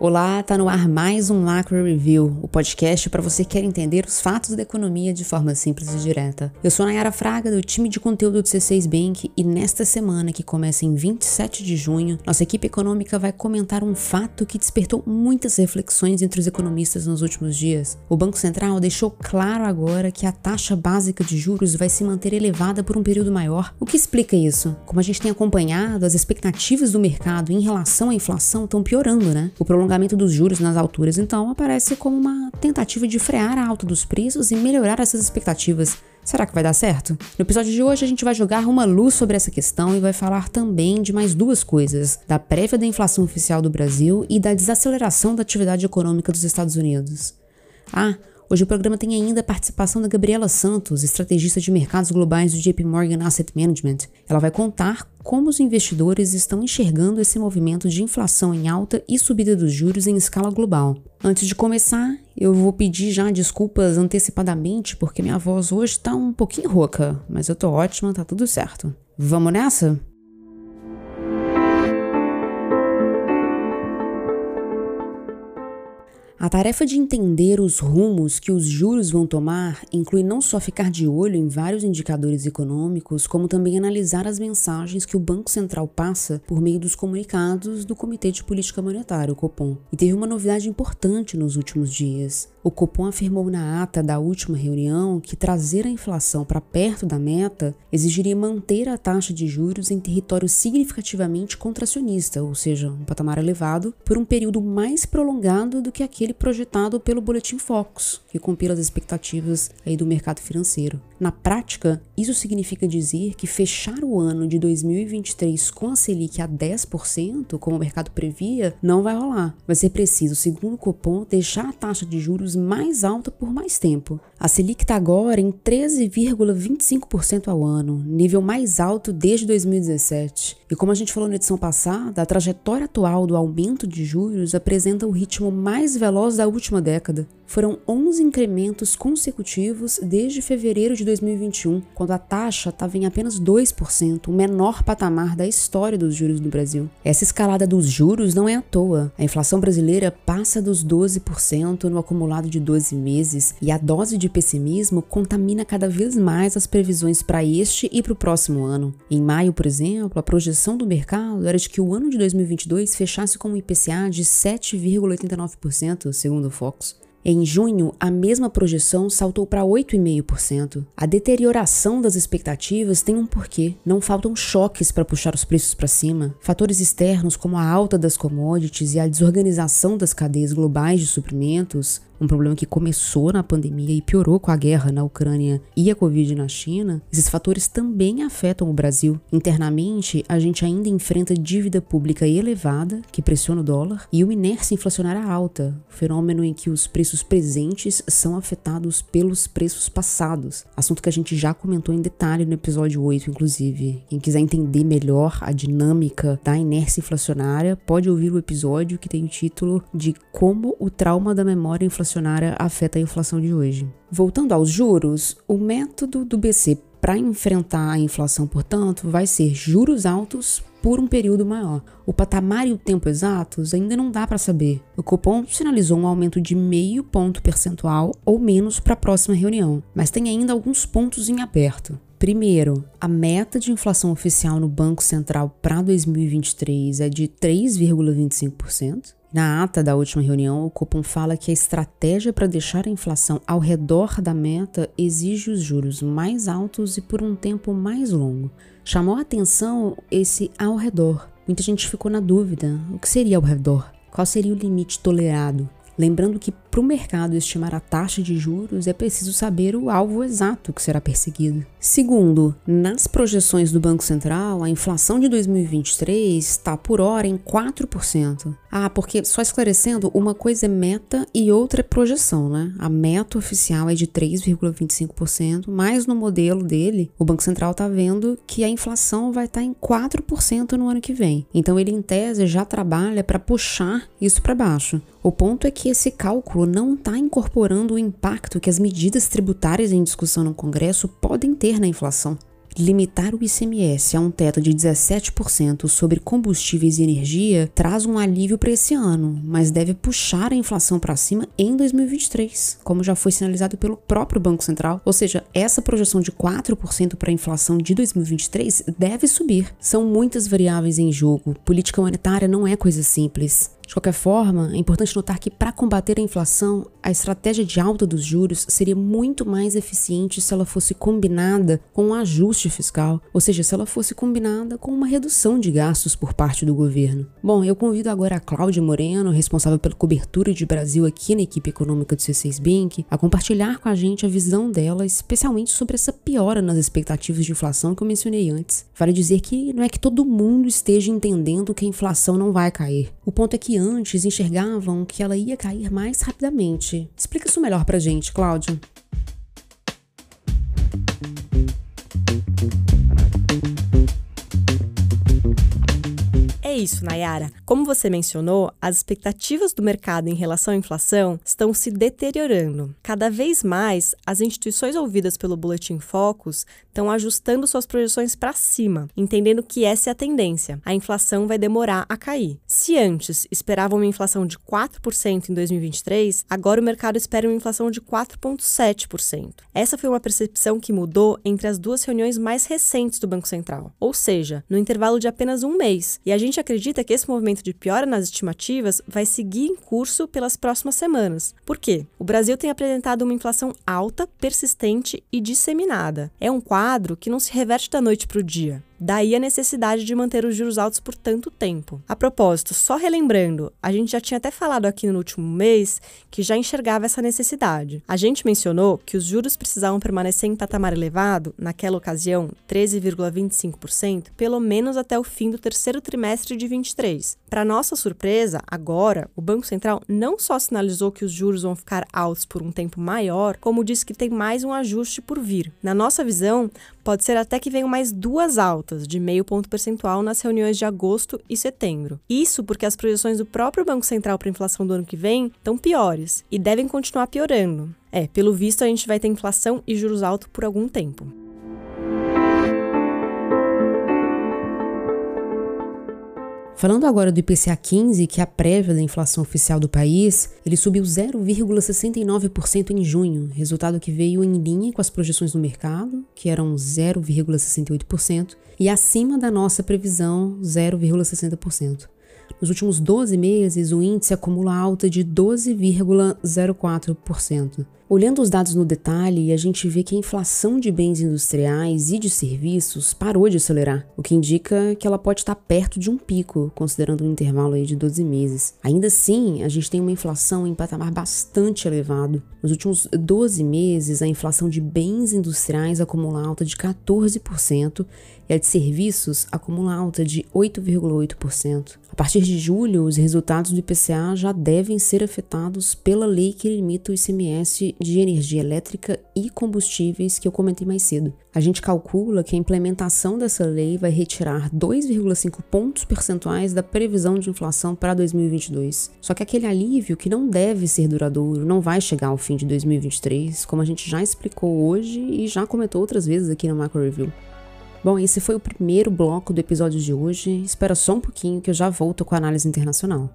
Olá, tá no ar mais um Macro Review, o podcast para você que quer entender os fatos da economia de forma simples e direta. Eu sou Nayara Fraga, do time de conteúdo do C6 Bank, e nesta semana, que começa em 27 de junho, nossa equipe econômica vai comentar um fato que despertou muitas reflexões entre os economistas nos últimos dias. O Banco Central deixou claro agora que a taxa básica de juros vai se manter elevada por um período maior. O que explica isso? Como a gente tem acompanhado, as expectativas do mercado em relação à inflação estão piorando, né? O prolongamento dos juros nas alturas, então, aparece como uma tentativa de frear a alta dos preços e melhorar essas expectativas. Será que vai dar certo? No episódio de hoje a gente vai jogar uma luz sobre essa questão e vai falar também de mais duas coisas: da prévia da inflação oficial do Brasil e da desaceleração da atividade econômica dos Estados Unidos. Ah, Hoje o programa tem ainda a participação da Gabriela Santos, estrategista de mercados globais do JP Morgan Asset Management. Ela vai contar como os investidores estão enxergando esse movimento de inflação em alta e subida dos juros em escala global. Antes de começar, eu vou pedir já desculpas antecipadamente porque minha voz hoje está um pouquinho rouca, mas eu tô ótima, tá tudo certo. Vamos nessa? A tarefa de entender os rumos que os juros vão tomar inclui não só ficar de olho em vários indicadores econômicos, como também analisar as mensagens que o Banco Central passa por meio dos comunicados do Comitê de Política Monetária, o Copom. E teve uma novidade importante nos últimos dias. O Copom afirmou na ata da última reunião que trazer a inflação para perto da meta exigiria manter a taxa de juros em território significativamente contracionista, ou seja, um patamar elevado, por um período mais prolongado do que aquele projetado pelo Boletim Focus, que compila as expectativas aí do mercado financeiro. Na prática, isso significa dizer que fechar o ano de 2023 com a Selic a 10%, como o mercado previa, não vai rolar. Vai ser preciso, segundo o Copom, deixar a taxa de juros mais alta por mais tempo. A Selic está agora em 13,25% ao ano, nível mais alto desde 2017. E como a gente falou na edição passada, a trajetória atual do aumento de juros apresenta o ritmo mais veloz da última década. Foram 11 incrementos consecutivos desde fevereiro de 2021, quando a taxa estava em apenas 2%, o menor patamar da história dos juros no Brasil. Essa escalada dos juros não é à toa. A inflação brasileira passa dos 12% no acumulado de 12 meses e a dose de pessimismo contamina cada vez mais as previsões para este e para o próximo ano. Em maio, por exemplo, a projeção do mercado era de que o ano de 2022 fechasse com um IPCA de 7,89%, segundo o Fox. Em junho, a mesma projeção saltou para 8,5%. A deterioração das expectativas tem um porquê. Não faltam choques para puxar os preços para cima. Fatores externos, como a alta das commodities e a desorganização das cadeias globais de suprimentos, um problema que começou na pandemia e piorou com a guerra na Ucrânia e a Covid na China, esses fatores também afetam o Brasil. Internamente, a gente ainda enfrenta dívida pública elevada, que pressiona o dólar, e uma inércia inflacionária alta, fenômeno em que os preços presentes são afetados pelos preços passados, assunto que a gente já comentou em detalhe no episódio 8, inclusive. Quem quiser entender melhor a dinâmica da inércia inflacionária, pode ouvir o episódio que tem o título de Como o trauma da memória inflacionária inflacionária afeta a inflação de hoje. Voltando aos juros, o método do BC para enfrentar a inflação, portanto, vai ser juros altos por um período maior. O patamar e o tempo exatos ainda não dá para saber. O Copom sinalizou um aumento de meio ponto percentual ou menos para a próxima reunião, mas tem ainda alguns pontos em aberto. Primeiro, a meta de inflação oficial no Banco Central para 2023 é de 3,25%. Na ata da última reunião, o Copom fala que a estratégia para deixar a inflação ao redor da meta exige os juros mais altos e por um tempo mais longo. Chamou a atenção esse ao redor. Muita gente ficou na dúvida: o que seria ao redor? Qual seria o limite tolerado? Lembrando que para o mercado estimar a taxa de juros é preciso saber o alvo exato que será perseguido. Segundo, nas projeções do Banco Central, a inflação de 2023 está por hora em 4%. Ah, porque, só esclarecendo, uma coisa é meta e outra é projeção, né? A meta oficial é de 3,25%, mas no modelo dele, o Banco Central está vendo que a inflação vai estar tá em 4% no ano que vem. Então ele, em tese, já trabalha para puxar isso para baixo. O ponto é que esse cálculo não está incorporando o impacto que as medidas tributárias em discussão no Congresso podem ter na inflação. limitar o ICMS a um teto de 17% sobre combustíveis e energia traz um alívio para esse ano, mas deve puxar a inflação para cima em 2023, como já foi sinalizado pelo próprio Banco Central. Ou seja, essa projeção de 4% para a inflação de 2023 deve subir. São muitas variáveis em jogo. Política monetária não é coisa simples. De qualquer forma, é importante notar que, para combater a inflação, a estratégia de alta dos juros seria muito mais eficiente se ela fosse combinada com um ajuste fiscal, ou seja, se ela fosse combinada com uma redução de gastos por parte do governo. Bom, eu convido agora a Cláudia Moreno, responsável pela cobertura de Brasil aqui na equipe econômica do C6 Bank, a compartilhar com a gente a visão dela, especialmente sobre essa piora nas expectativas de inflação que eu mencionei antes. Vale dizer que não é que todo mundo esteja entendendo que a inflação não vai cair. O ponto é que antes enxergavam que ela ia cair mais rapidamente. Explica isso melhor pra gente, Cláudio. Isso, Nayara. Como você mencionou, as expectativas do mercado em relação à inflação estão se deteriorando. Cada vez mais, as instituições ouvidas pelo Boletim Focus estão ajustando suas projeções para cima, entendendo que essa é a tendência. A inflação vai demorar a cair. Se antes esperavam uma inflação de 4% em 2023, agora o mercado espera uma inflação de 4,7%. Essa foi uma percepção que mudou entre as duas reuniões mais recentes do Banco Central, ou seja, no intervalo de apenas um mês. E a gente acredita que esse movimento de piora nas estimativas vai seguir em curso pelas próximas semanas. Por quê? O Brasil tem apresentado uma inflação alta, persistente e disseminada. É um quadro que não se reverte da noite para o dia. Daí a necessidade de manter os juros altos por tanto tempo. A propósito, só relembrando, a gente já tinha até falado aqui no último mês que já enxergava essa necessidade. A gente mencionou que os juros precisavam permanecer em patamar elevado, naquela ocasião 13,25%, pelo menos até o fim do terceiro trimestre de 23. Para nossa surpresa, agora, o Banco Central não só sinalizou que os juros vão ficar altos por um tempo maior, como disse que tem mais um ajuste por vir. Na nossa visão, pode ser até que venham mais duas altas, de meio ponto percentual, nas reuniões de agosto e setembro. Isso porque as projeções do próprio Banco Central para a inflação do ano que vem estão piores e devem continuar piorando. É, pelo visto, a gente vai ter inflação e juros altos por algum tempo. Falando agora do IPCA 15, que é a prévia da inflação oficial do país, ele subiu 0,69% em junho, resultado que veio em linha com as projeções do mercado, que eram 0,68%, e acima da nossa previsão, 0,60%. Nos últimos 12 meses, o índice acumula alta de 12,04%. Olhando os dados no detalhe, a gente vê que a inflação de bens industriais e de serviços parou de acelerar, o que indica que ela pode estar perto de um pico, considerando um intervalo aí de 12 meses. Ainda assim, a gente tem uma inflação em patamar bastante elevado. Nos últimos 12 meses, a inflação de bens industriais acumula alta de 14% e a de serviços acumula alta de 8,8%. A partir de julho, os resultados do IPCA já devem ser afetados pela lei que limita o ICMS de energia elétrica e combustíveis que eu comentei mais cedo. A gente calcula que a implementação dessa lei vai retirar 2,5 pontos percentuais da previsão de inflação para 2022. Só que aquele alívio que não deve ser duradouro, não vai chegar ao fim de 2023, como a gente já explicou hoje e já comentou outras vezes aqui no Macro Review. Bom, esse foi o primeiro bloco do episódio de hoje. Espera só um pouquinho que eu já volto com a análise internacional.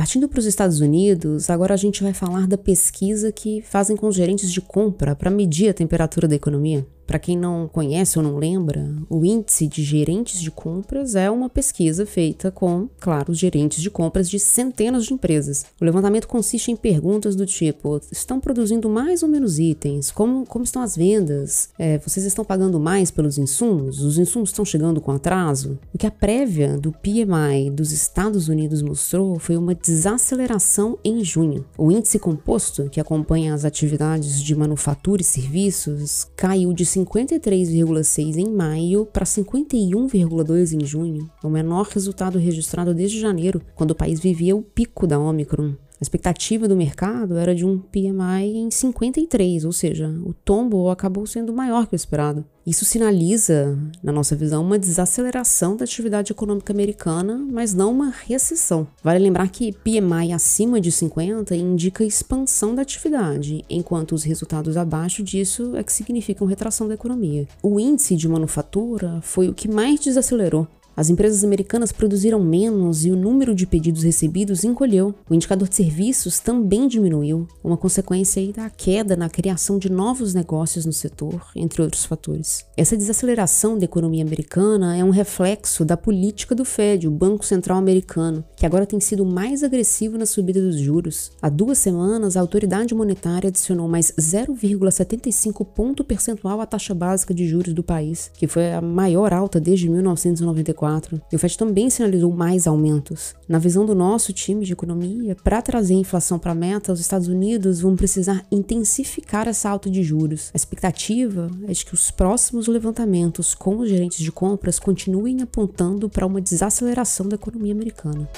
Partindo para os Estados Unidos, agora a gente vai falar da pesquisa que fazem com gerentes de compra para medir a temperatura da economia. Para quem não conhece ou não lembra, o índice de gerentes de compras é uma pesquisa feita com, claro, os gerentes de compras de centenas de empresas. O levantamento consiste em perguntas do tipo: estão produzindo mais ou menos itens? Como, como estão as vendas? É, vocês estão pagando mais pelos insumos? Os insumos estão chegando com atraso? O que a prévia do PMI dos Estados Unidos mostrou foi uma desaceleração em junho. O índice composto, que acompanha as atividades de manufatura e serviços, caiu de 53,6 em maio para 51,2 em junho, o menor resultado registrado desde janeiro, quando o país vivia o pico da Omicron. A expectativa do mercado era de um PMI em 53, ou seja, o tombo acabou sendo maior que o esperado. Isso sinaliza, na nossa visão, uma desaceleração da atividade econômica americana, mas não uma recessão. Vale lembrar que PMI acima de 50 indica expansão da atividade, enquanto os resultados abaixo disso é que significam retração da economia. O índice de manufatura foi o que mais desacelerou, as empresas americanas produziram menos e o número de pedidos recebidos encolheu. O indicador de serviços também diminuiu, uma consequência da queda na criação de novos negócios no setor, entre outros fatores. Essa desaceleração da economia americana é um reflexo da política do Fed, o Banco Central Americano, que agora tem sido mais agressivo na subida dos juros. Há duas semanas, a autoridade monetária adicionou mais 0,75 ponto percentual à taxa básica de juros do país, que foi a maior alta desde 1994 e o FED também sinalizou mais aumentos. Na visão do nosso time de economia, para trazer inflação para a meta, os Estados Unidos vão precisar intensificar essa alta de juros. A expectativa é de que os próximos levantamentos com os gerentes de compras continuem apontando para uma desaceleração da economia americana.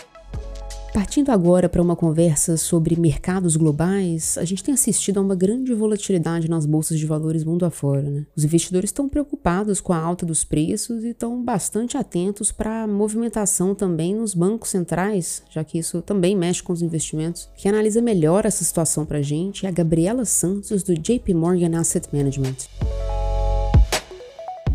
Partindo agora para uma conversa sobre mercados globais, a gente tem assistido a uma grande volatilidade nas bolsas de valores mundo afora. Né? Os investidores estão preocupados com a alta dos preços e estão bastante atentos para a movimentação também nos bancos centrais, já que isso também mexe com os investimentos. Quem analisa melhor essa situação para a gente é a Gabriela Santos, do JP Morgan Asset Management.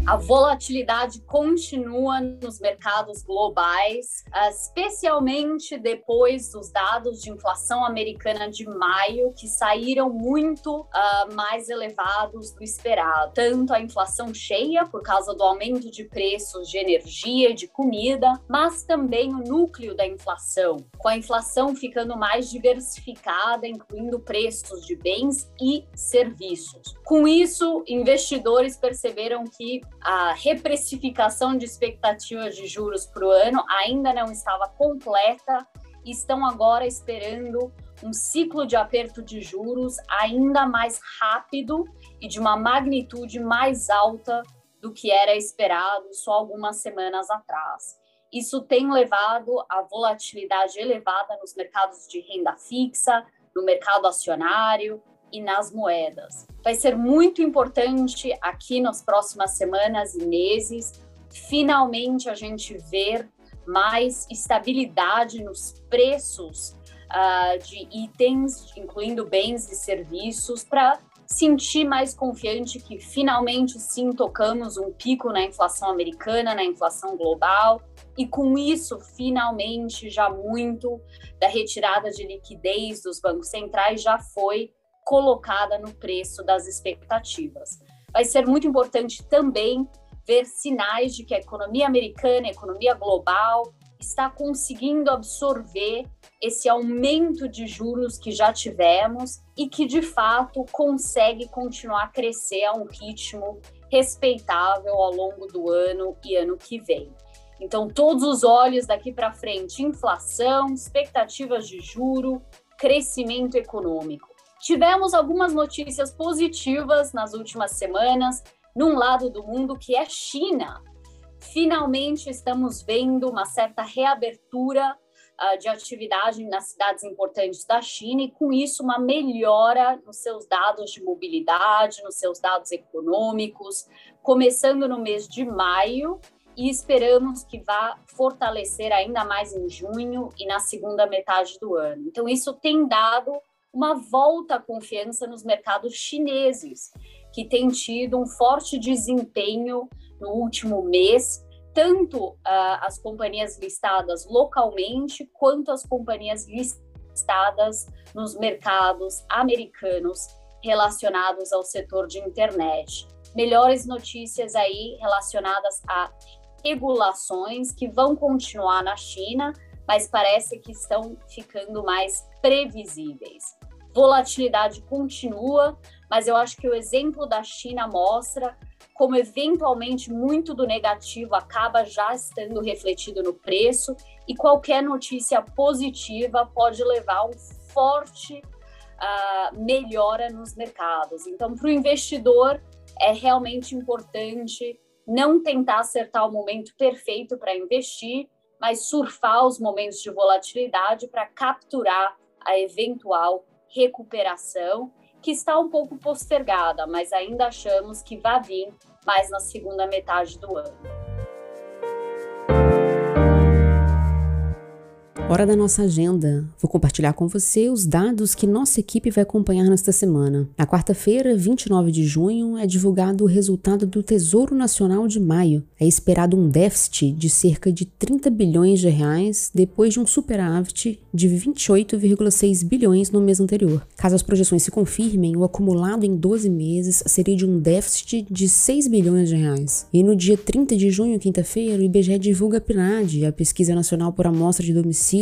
A volatilidade continua nos mercados globais, especialmente depois dos dados de inflação americana de maio, que saíram muito uh, mais elevados do esperado. Tanto a inflação cheia, por causa do aumento de preços de energia e de comida, mas também o núcleo da inflação, com a inflação ficando mais diversificada, incluindo preços de bens e serviços. Com isso, investidores perceberam que a reprecificação de expectativas de juros para o ano ainda não estava completa e estão agora esperando um ciclo de aperto de juros ainda mais rápido e de uma magnitude mais alta do que era esperado só algumas semanas atrás. Isso tem levado a volatilidade elevada nos mercados de renda fixa, no mercado acionário, e nas moedas. Vai ser muito importante aqui nas próximas semanas e meses, finalmente a gente ver mais estabilidade nos preços uh, de itens, incluindo bens e serviços, para sentir mais confiante que finalmente sim tocamos um pico na inflação americana, na inflação global, e com isso, finalmente, já muito da retirada de liquidez dos bancos centrais já foi colocada no preço das expectativas. Vai ser muito importante também ver sinais de que a economia americana, a economia global, está conseguindo absorver esse aumento de juros que já tivemos e que de fato consegue continuar a crescer a um ritmo respeitável ao longo do ano e ano que vem. Então, todos os olhos daqui para frente: inflação, expectativas de juro, crescimento econômico. Tivemos algumas notícias positivas nas últimas semanas, num lado do mundo que é China. Finalmente estamos vendo uma certa reabertura uh, de atividade nas cidades importantes da China e, com isso, uma melhora nos seus dados de mobilidade, nos seus dados econômicos, começando no mês de maio e esperamos que vá fortalecer ainda mais em junho e na segunda metade do ano. Então, isso tem dado uma volta à confiança nos mercados chineses, que tem tido um forte desempenho no último mês, tanto uh, as companhias listadas localmente quanto as companhias listadas nos mercados americanos relacionados ao setor de internet. Melhores notícias aí relacionadas a regulações que vão continuar na China, mas parece que estão ficando mais previsíveis volatilidade continua, mas eu acho que o exemplo da China mostra como eventualmente muito do negativo acaba já estando refletido no preço e qualquer notícia positiva pode levar a um forte uh, melhora nos mercados. Então, para o investidor é realmente importante não tentar acertar o momento perfeito para investir, mas surfar os momentos de volatilidade para capturar a eventual recuperação, que está um pouco postergada, mas ainda achamos que vai vir mais na segunda metade do ano. Hora da nossa agenda. Vou compartilhar com você os dados que nossa equipe vai acompanhar nesta semana. Na quarta-feira, 29 de junho, é divulgado o resultado do Tesouro Nacional de maio. É esperado um déficit de cerca de 30 bilhões de reais depois de um superávit de 28,6 bilhões no mês anterior. Caso as projeções se confirmem, o acumulado em 12 meses seria de um déficit de 6 bilhões de reais. E no dia 30 de junho, quinta-feira, o IBGE divulga a PNAD, a Pesquisa Nacional por Amostra de Domicílio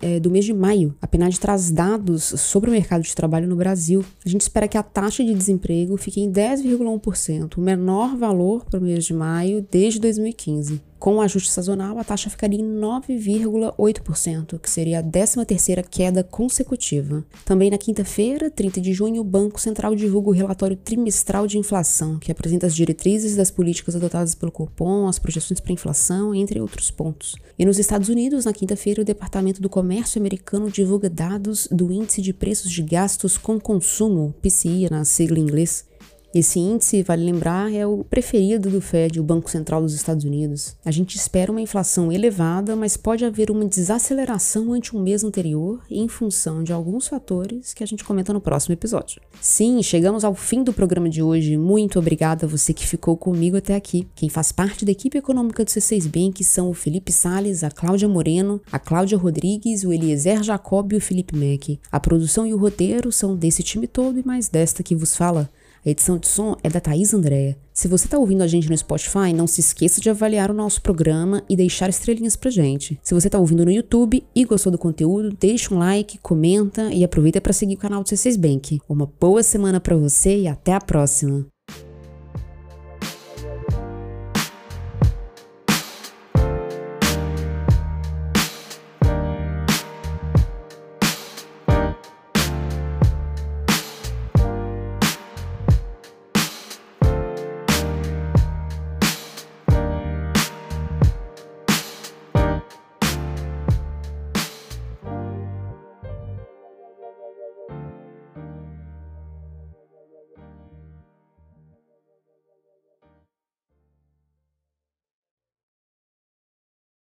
é, do mês de maio. A PNAD traz dados sobre o mercado de trabalho no Brasil. A gente espera que a taxa de desemprego fique em 10,1%, o menor valor para o mês de maio desde 2015. Com o ajuste sazonal, a taxa ficaria em 9,8%, que seria a 13ª queda consecutiva. Também na quinta-feira, 30 de junho, o Banco Central divulga o relatório trimestral de inflação, que apresenta as diretrizes das políticas adotadas pelo Copom, as projeções para inflação, entre outros pontos. E nos Estados Unidos, na quinta-feira, o Departamento do Comércio americano divulga dados do Índice de Preços de Gastos com Consumo, PCI na sigla em inglês, esse índice, vale lembrar, é o preferido do Fed, o Banco Central dos Estados Unidos. A gente espera uma inflação elevada, mas pode haver uma desaceleração ante um mês anterior em função de alguns fatores que a gente comenta no próximo episódio. Sim, chegamos ao fim do programa de hoje. Muito obrigada a você que ficou comigo até aqui. Quem faz parte da equipe econômica do C6 Bank são o Felipe Sales, a Cláudia Moreno, a Cláudia Rodrigues, o Eliezer Jacob e o Felipe Mack. A produção e o roteiro são desse time todo e mais desta que vos fala. A edição de som é da Thaís Andréa. Se você está ouvindo a gente no Spotify, não se esqueça de avaliar o nosso programa e deixar estrelinhas pra gente. Se você está ouvindo no YouTube e gostou do conteúdo, deixa um like, comenta e aproveita para seguir o canal do C6 Bank. Uma boa semana para você e até a próxima!